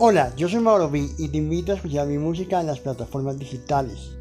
Hola, yo soy Mauro B y te invito a escuchar mi música en las plataformas digitales.